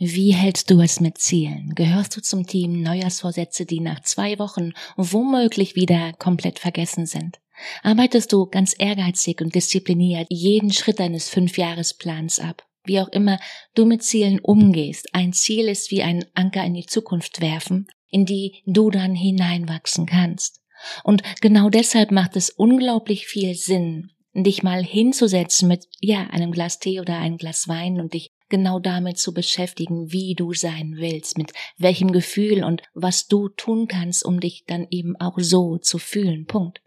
Wie hältst du es mit Zielen? Gehörst du zum Team Neujahrsvorsätze, die nach zwei Wochen womöglich wieder komplett vergessen sind? Arbeitest du ganz ehrgeizig und diszipliniert jeden Schritt deines Fünfjahresplans ab? Wie auch immer du mit Zielen umgehst, ein Ziel ist wie ein Anker in die Zukunft werfen, in die du dann hineinwachsen kannst. Und genau deshalb macht es unglaublich viel Sinn, dich mal hinzusetzen mit, ja, einem Glas Tee oder einem Glas Wein und dich genau damit zu beschäftigen, wie du sein willst, mit welchem Gefühl und was du tun kannst, um dich dann eben auch so zu fühlen. Punkt.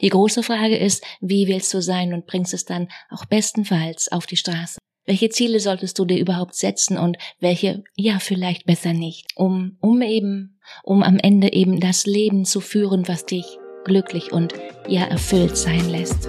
Die große Frage ist, wie willst du sein und bringst es dann auch bestenfalls auf die Straße? Welche Ziele solltest du dir überhaupt setzen und welche, ja, vielleicht besser nicht, um, um eben, um am Ende eben das Leben zu führen, was dich glücklich und ja erfüllt sein lässt.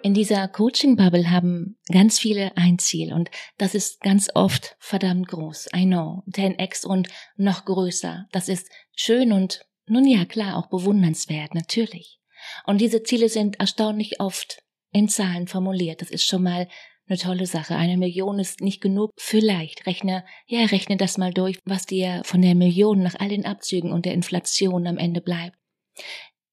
In dieser Coaching-Bubble haben ganz viele ein Ziel und das ist ganz oft verdammt groß. I know. 10x und noch größer. Das ist schön und nun ja, klar, auch bewundernswert, natürlich. Und diese Ziele sind erstaunlich oft in Zahlen formuliert. Das ist schon mal eine tolle Sache. Eine Million ist nicht genug. Vielleicht rechne, ja, rechne das mal durch, was dir von der Million nach all den Abzügen und der Inflation am Ende bleibt.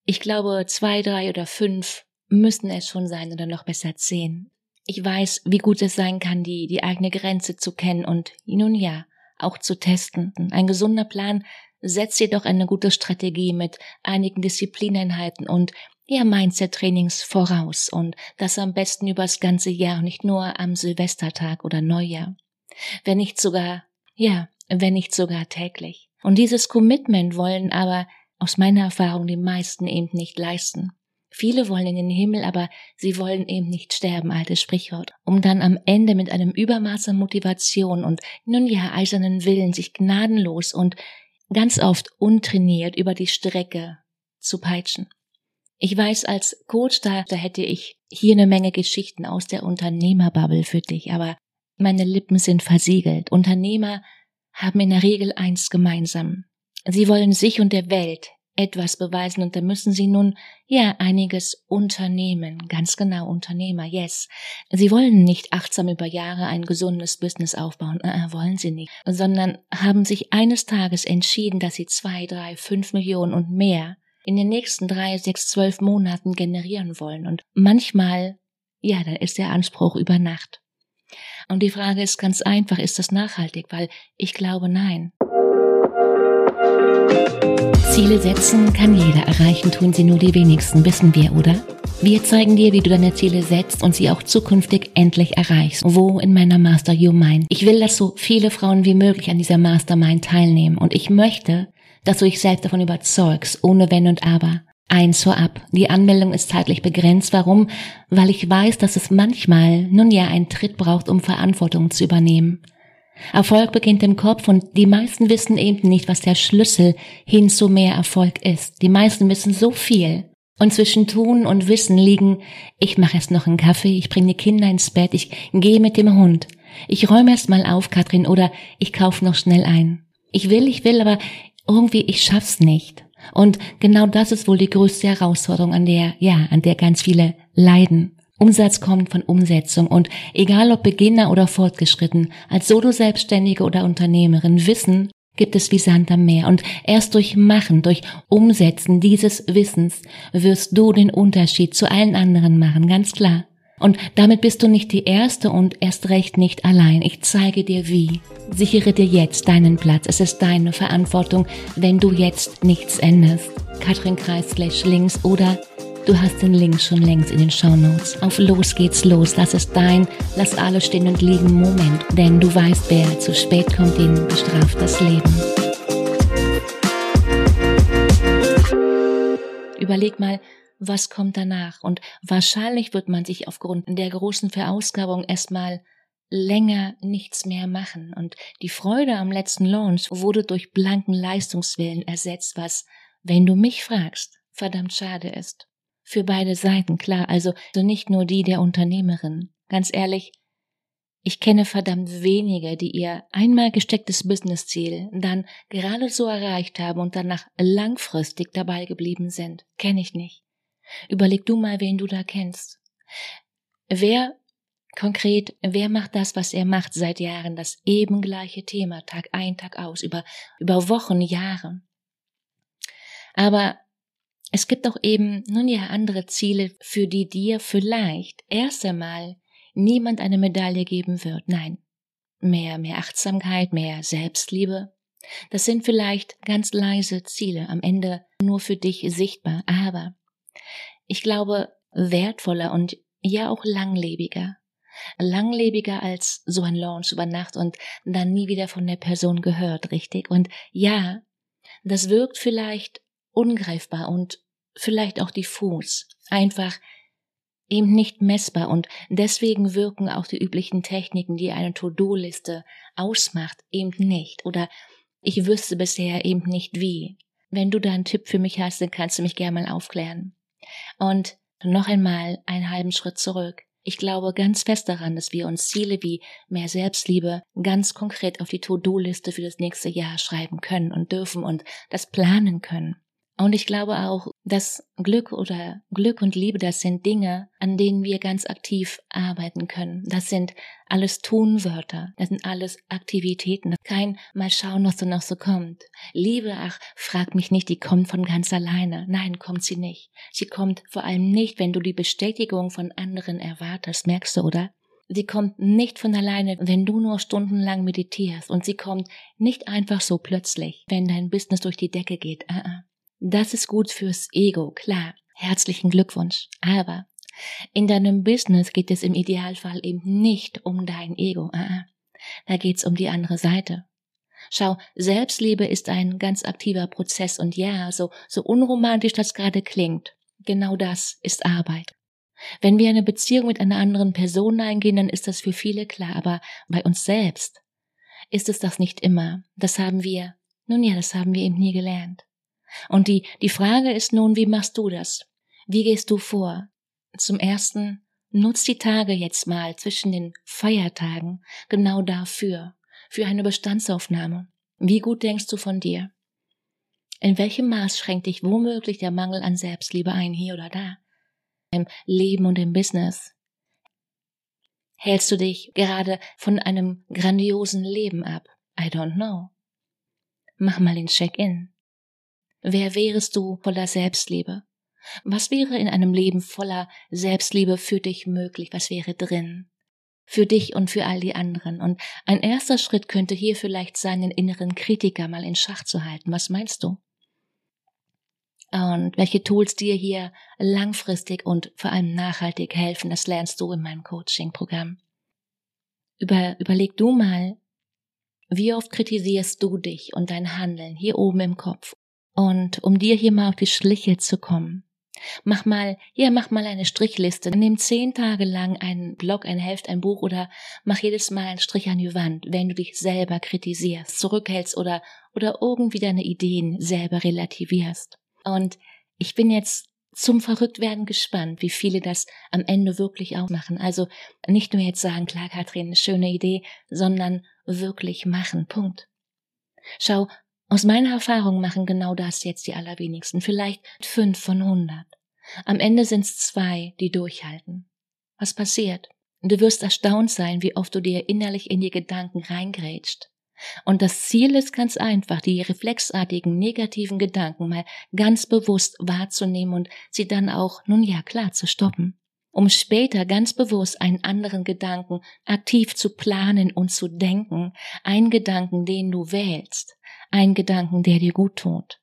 Ich glaube, zwei, drei oder fünf müssen es schon sein oder noch besser zehn. Ich weiß, wie gut es sein kann, die, die eigene Grenze zu kennen und nun ja, auch zu testen. Ein gesunder Plan setzt jedoch eine gute Strategie mit einigen Disziplineinheiten und ja, Mindset-Trainings voraus und das am besten übers ganze Jahr, nicht nur am Silvestertag oder Neujahr. Wenn nicht sogar, ja, wenn nicht sogar täglich. Und dieses Commitment wollen aber aus meiner Erfahrung die meisten eben nicht leisten. Viele wollen in den Himmel, aber sie wollen eben nicht sterben, altes Sprichwort, um dann am Ende mit einem Übermaß an Motivation und nun ja eisernen Willen sich gnadenlos und ganz oft untrainiert über die Strecke zu peitschen. Ich weiß, als Coach da, da hätte ich hier eine Menge Geschichten aus der Unternehmerbubble für dich, aber meine Lippen sind versiegelt. Unternehmer haben in der Regel eins gemeinsam. Sie wollen sich und der Welt etwas beweisen und da müssen sie nun ja einiges unternehmen, ganz genau Unternehmer, yes. Sie wollen nicht achtsam über Jahre ein gesundes Business aufbauen, äh, wollen sie nicht, sondern haben sich eines Tages entschieden, dass sie zwei, drei, fünf Millionen und mehr in den nächsten drei, sechs, zwölf Monaten generieren wollen und manchmal, ja, dann ist der Anspruch über Nacht. Und die Frage ist ganz einfach, ist das nachhaltig? Weil ich glaube nein. Ziele setzen kann jeder erreichen, tun sie nur die wenigsten, wissen wir, oder? Wir zeigen dir, wie du deine Ziele setzt und sie auch zukünftig endlich erreichst. Wo in meiner Master You Mind? Ich will, dass so viele Frauen wie möglich an dieser Mastermind teilnehmen und ich möchte, dass du dich selbst davon überzeugst, ohne Wenn und Aber. Eins vorab. Die Anmeldung ist zeitlich begrenzt. Warum? Weil ich weiß, dass es manchmal, nun ja, einen Tritt braucht, um Verantwortung zu übernehmen. Erfolg beginnt im Kopf und die meisten wissen eben nicht, was der Schlüssel hin zu mehr Erfolg ist. Die meisten wissen so viel. Und zwischen Tun und Wissen liegen, ich mache erst noch einen Kaffee, ich bringe die Kinder ins Bett, ich gehe mit dem Hund, ich räume erst mal auf, Katrin, oder ich kaufe noch schnell ein. Ich will, ich will, aber irgendwie, ich schaff's nicht. Und genau das ist wohl die größte Herausforderung, an der, ja, an der ganz viele leiden. Umsatz kommt von Umsetzung und egal ob Beginner oder fortgeschritten, als Solo-Selbstständige oder Unternehmerin, Wissen gibt es wie Sand am Meer und erst durch Machen, durch Umsetzen dieses Wissens wirst du den Unterschied zu allen anderen machen, ganz klar. Und damit bist du nicht die Erste und erst recht nicht allein. Ich zeige dir wie. Sichere dir jetzt deinen Platz. Es ist deine Verantwortung, wenn du jetzt nichts änderst. Katrin Kreis slash links oder du hast den Link schon längst in den Shownotes. Auf los geht's los. Das ist dein Lass alles stehen und liegen Moment. Denn du weißt, wer zu spät kommt, den bestraft das Leben. Überleg mal, was kommt danach. Und wahrscheinlich wird man sich aufgrund der großen Verausgabung erstmal länger nichts mehr machen. Und die Freude am letzten Launch wurde durch blanken Leistungswillen ersetzt, was, wenn du mich fragst, verdammt schade ist. Für beide Seiten, klar, also nicht nur die der Unternehmerin. Ganz ehrlich, ich kenne verdammt wenige, die ihr einmal gestecktes Businessziel dann gerade so erreicht haben und danach langfristig dabei geblieben sind. Kenne ich nicht. Überleg du mal, wen du da kennst. Wer konkret, wer macht das, was er macht seit Jahren, das eben gleiche Thema, Tag ein, Tag aus, über, über Wochen, Jahre. Aber es gibt auch eben, nun ja, andere Ziele, für die dir vielleicht erst einmal niemand eine Medaille geben wird. Nein. Mehr, mehr Achtsamkeit, mehr Selbstliebe. Das sind vielleicht ganz leise Ziele, am Ende nur für dich sichtbar, aber ich glaube, wertvoller und ja auch langlebiger. Langlebiger als so ein Launch über Nacht und dann nie wieder von der Person gehört, richtig? Und ja, das wirkt vielleicht ungreifbar und vielleicht auch diffus, einfach eben nicht messbar und deswegen wirken auch die üblichen Techniken, die eine To-Do-Liste ausmacht, eben nicht oder ich wüsste bisher eben nicht wie. Wenn du da einen Tipp für mich hast, dann kannst du mich gerne mal aufklären. Und noch einmal einen halben Schritt zurück. Ich glaube ganz fest daran, dass wir uns Ziele wie mehr Selbstliebe ganz konkret auf die To-Do-Liste für das nächste Jahr schreiben können und dürfen und das planen können. Und ich glaube auch, dass Glück oder Glück und Liebe, das sind Dinge, an denen wir ganz aktiv arbeiten können. Das sind alles Tunwörter, das sind alles Aktivitäten. Kein mal schauen, was da noch so kommt. Liebe, ach, frag mich nicht, die kommt von ganz alleine. Nein, kommt sie nicht. Sie kommt vor allem nicht, wenn du die Bestätigung von anderen erwartest, merkst du, oder? Sie kommt nicht von alleine, wenn du nur stundenlang meditierst. Und sie kommt nicht einfach so plötzlich, wenn dein Business durch die Decke geht. Uh -uh. Das ist gut fürs Ego, klar. Herzlichen Glückwunsch. Aber in deinem Business geht es im Idealfall eben nicht um dein Ego. Da geht's um die andere Seite. Schau, Selbstliebe ist ein ganz aktiver Prozess und ja, so, so unromantisch das gerade klingt, genau das ist Arbeit. Wenn wir eine Beziehung mit einer anderen Person eingehen, dann ist das für viele klar, aber bei uns selbst ist es das nicht immer. Das haben wir, nun ja, das haben wir eben nie gelernt. Und die, die Frage ist nun, wie machst du das? Wie gehst du vor? Zum ersten, nutz die Tage jetzt mal zwischen den Feiertagen genau dafür, für eine Bestandsaufnahme. Wie gut denkst du von dir? In welchem Maß schränkt dich womöglich der Mangel an Selbstliebe ein, hier oder da? Im Leben und im Business? Hältst du dich gerade von einem grandiosen Leben ab? I don't know. Mach mal den Check-in. Wer wärest du voller Selbstliebe? Was wäre in einem Leben voller Selbstliebe für dich möglich? Was wäre drin? Für dich und für all die anderen. Und ein erster Schritt könnte hier vielleicht sein, den inneren Kritiker mal in Schach zu halten. Was meinst du? Und welche Tools dir hier langfristig und vor allem nachhaltig helfen, das lernst du in meinem Coaching-Programm. Über, überleg du mal, wie oft kritisierst du dich und dein Handeln hier oben im Kopf und um dir hier mal auf die Schliche zu kommen, mach mal, ja, mach mal eine Strichliste. Nimm zehn Tage lang einen Blog, ein Heft, ein Buch oder mach jedes Mal einen Strich an die Wand, wenn du dich selber kritisierst, zurückhältst oder, oder irgendwie deine Ideen selber relativierst. Und ich bin jetzt zum Verrücktwerden gespannt, wie viele das am Ende wirklich auch machen. Also nicht nur jetzt sagen, klar, Katrin, eine schöne Idee, sondern wirklich machen. Punkt. Schau, aus meiner Erfahrung machen genau das jetzt die allerwenigsten, vielleicht fünf von hundert. Am Ende sind's zwei, die durchhalten. Was passiert? Du wirst erstaunt sein, wie oft du dir innerlich in die Gedanken reingrätscht. Und das Ziel ist ganz einfach, die reflexartigen negativen Gedanken mal ganz bewusst wahrzunehmen und sie dann auch, nun ja, klar zu stoppen. Um später ganz bewusst einen anderen Gedanken aktiv zu planen und zu denken, einen Gedanken, den du wählst, einen Gedanken, der dir gut tut.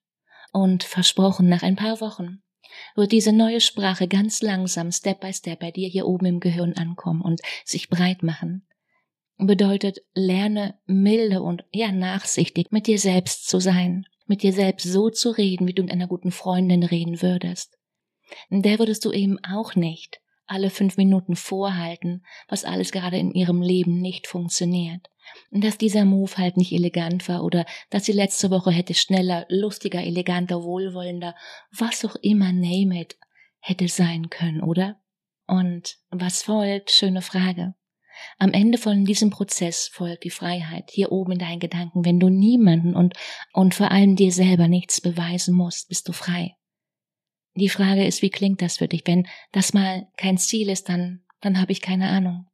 Und versprochen, nach ein paar Wochen wird diese neue Sprache ganz langsam, Step by Step bei dir hier oben im Gehirn ankommen und sich breit machen. Bedeutet, lerne milde und ja nachsichtig mit dir selbst zu sein, mit dir selbst so zu reden, wie du mit einer guten Freundin reden würdest. Der würdest du eben auch nicht alle fünf Minuten vorhalten, was alles gerade in ihrem Leben nicht funktioniert. Und dass dieser Move halt nicht elegant war oder dass sie letzte Woche hätte schneller, lustiger, eleganter, wohlwollender, was auch immer, name it, hätte sein können, oder? Und was folgt? Schöne Frage. Am Ende von diesem Prozess folgt die Freiheit, hier oben in deinen Gedanken. Wenn du niemanden und, und vor allem dir selber nichts beweisen musst, bist du frei. Die Frage ist, wie klingt das für dich? Wenn das mal kein Ziel ist, dann, dann habe ich keine Ahnung.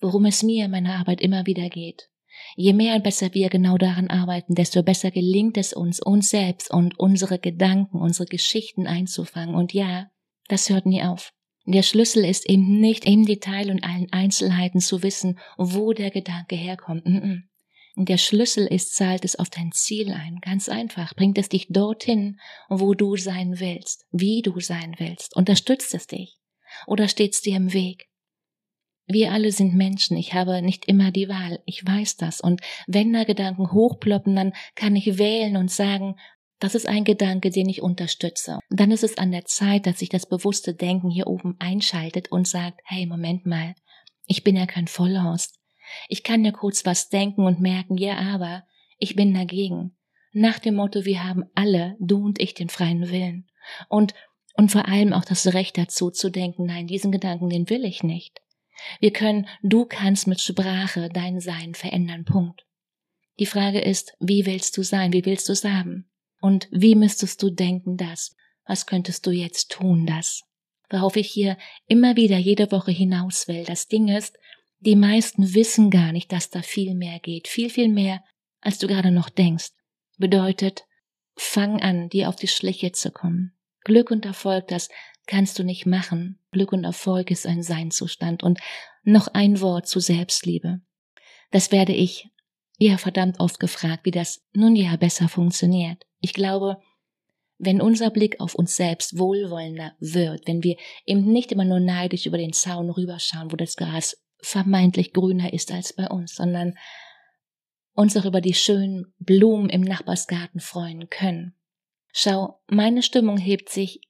Worum es mir in meiner Arbeit immer wieder geht. Je mehr und besser wir genau daran arbeiten, desto besser gelingt es uns, uns selbst und unsere Gedanken, unsere Geschichten einzufangen. Und ja, das hört nie auf. Der Schlüssel ist eben nicht im Detail und allen Einzelheiten zu wissen, wo der Gedanke herkommt. Der Schlüssel ist, zahlt es auf dein Ziel ein. Ganz einfach. Bringt es dich dorthin, wo du sein willst, wie du sein willst. Unterstützt es dich. Oder steht es dir im Weg? Wir alle sind Menschen. Ich habe nicht immer die Wahl. Ich weiß das. Und wenn da Gedanken hochploppen, dann kann ich wählen und sagen, das ist ein Gedanke, den ich unterstütze. Und dann ist es an der Zeit, dass sich das bewusste Denken hier oben einschaltet und sagt, hey, Moment mal, ich bin ja kein Vollhorst. Ich kann ja kurz was denken und merken, ja, aber ich bin dagegen. Nach dem Motto, wir haben alle, du und ich, den freien Willen. Und, und vor allem auch das Recht dazu zu denken, nein, diesen Gedanken, den will ich nicht. Wir können, du kannst mit Sprache dein Sein verändern, Punkt. Die Frage ist, wie willst du sein, wie willst du es haben? Und wie müsstest du denken das? Was könntest du jetzt tun das? Worauf ich hier immer wieder jede Woche hinaus will. Das Ding ist, die meisten wissen gar nicht, dass da viel mehr geht, viel, viel mehr, als du gerade noch denkst. Bedeutet, fang an, dir auf die Schliche zu kommen. Glück und Erfolg, das kannst du nicht machen. Glück und Erfolg ist ein Seinzustand. Und noch ein Wort zu Selbstliebe. Das werde ich ja verdammt oft gefragt, wie das nun ja besser funktioniert. Ich glaube, wenn unser Blick auf uns selbst wohlwollender wird, wenn wir eben nicht immer nur neidisch über den Zaun rüberschauen, wo das Gras vermeintlich grüner ist als bei uns, sondern uns auch über die schönen Blumen im Nachbarsgarten freuen können. Schau, meine Stimmung hebt sich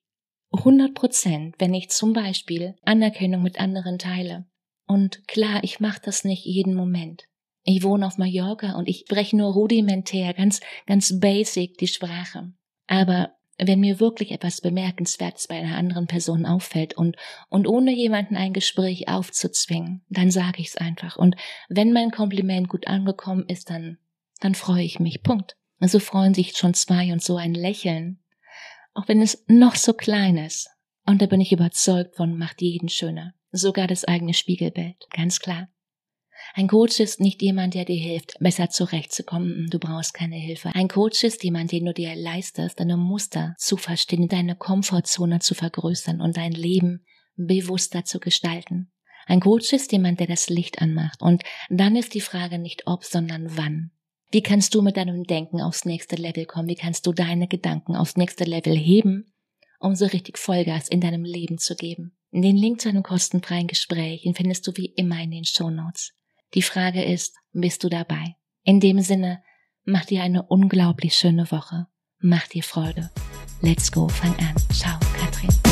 100 Prozent, wenn ich zum Beispiel Anerkennung mit anderen teile. Und klar, ich mache das nicht jeden Moment. Ich wohne auf Mallorca und ich spreche nur rudimentär, ganz, ganz basic die Sprache. Aber wenn mir wirklich etwas Bemerkenswertes bei einer anderen Person auffällt und, und ohne jemanden ein Gespräch aufzuzwingen, dann sage ich es einfach. Und wenn mein Kompliment gut angekommen ist, dann, dann freue ich mich. Punkt. So freuen sich schon zwei und so ein Lächeln. Auch wenn es noch so klein ist. Und da bin ich überzeugt von, macht jeden schöner. Sogar das eigene Spiegelbild. Ganz klar. Ein Coach ist nicht jemand, der dir hilft, besser zurechtzukommen. Du brauchst keine Hilfe. Ein Coach ist jemand, den du dir leistest, deine Muster zu verstehen, deine Komfortzone zu vergrößern und dein Leben bewusster zu gestalten. Ein Coach ist jemand, der das Licht anmacht. Und dann ist die Frage nicht ob, sondern wann. Wie kannst du mit deinem Denken aufs nächste Level kommen? Wie kannst du deine Gedanken aufs nächste Level heben, um so richtig Vollgas in deinem Leben zu geben? Den Link zu einem kostenfreien Gespräch, findest du wie immer in den Show Notes. Die Frage ist, bist du dabei? In dem Sinne, mach dir eine unglaublich schöne Woche. Mach dir Freude. Let's go, fang an. Ciao, Katrin.